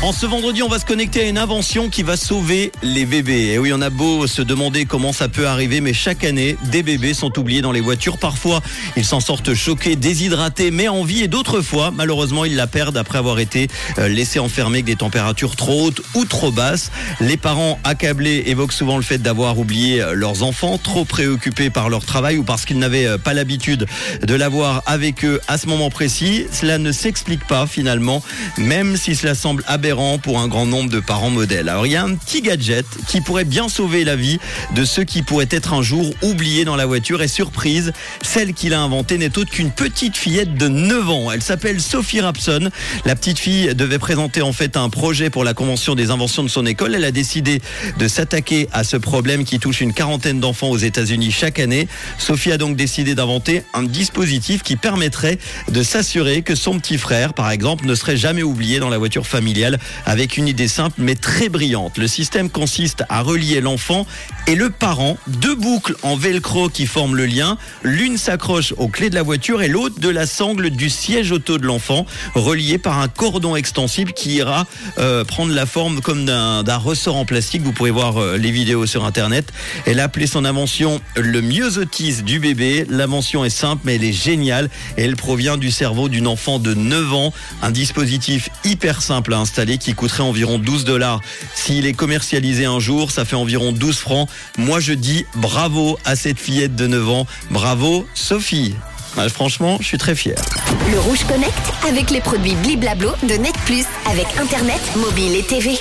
En ce vendredi, on va se connecter à une invention qui va sauver les bébés. Et oui, on a beau se demander comment ça peut arriver, mais chaque année, des bébés sont oubliés dans les voitures. Parfois, ils s'en sortent choqués, déshydratés, mais en vie. Et d'autres fois, malheureusement, ils la perdent après avoir été euh, laissés enfermés avec des températures trop hautes ou trop basses. Les parents accablés évoquent souvent le fait d'avoir oublié euh, leurs enfants, trop préoccupés par leur travail ou parce qu'ils n'avaient euh, pas l'habitude de l'avoir avec eux à ce moment précis. Cela ne s'explique pas finalement, même si cela semble aberrant pour un grand nombre de parents modèles. Alors il y a un petit gadget qui pourrait bien sauver la vie de ceux qui pourraient être un jour oubliés dans la voiture et surprise, celle qu'il a inventée n'est autre qu'une petite fillette de 9 ans. Elle s'appelle Sophie Rapson. La petite fille devait présenter en fait un projet pour la convention des inventions de son école. Elle a décidé de s'attaquer à ce problème qui touche une quarantaine d'enfants aux États-Unis chaque année. Sophie a donc décidé d'inventer un dispositif qui permettrait de s'assurer que son petit frère, par exemple, ne serait jamais oublié dans la voiture familiale avec une idée simple mais très brillante. Le système consiste à relier l'enfant et le parent, deux boucles en velcro qui forment le lien. L'une s'accroche aux clés de la voiture et l'autre de la sangle du siège auto de l'enfant, relié par un cordon extensible qui ira euh, prendre la forme comme d'un ressort en plastique. Vous pourrez voir euh, les vidéos sur internet. Elle a appelé son invention le myosotis du bébé. L'invention est simple mais elle est géniale et elle provient du cerveau d'une enfant de 9 ans. Un dispositif hyper simple à installer qui coûterait environ 12 dollars. S'il est commercialisé un jour, ça fait environ 12 francs. Moi, je dis bravo à cette fillette de 9 ans. Bravo, Sophie. franchement, je suis très fier. Le Rouge Connect avec les produits Bliblablo de Net Plus avec Internet, mobile et TV.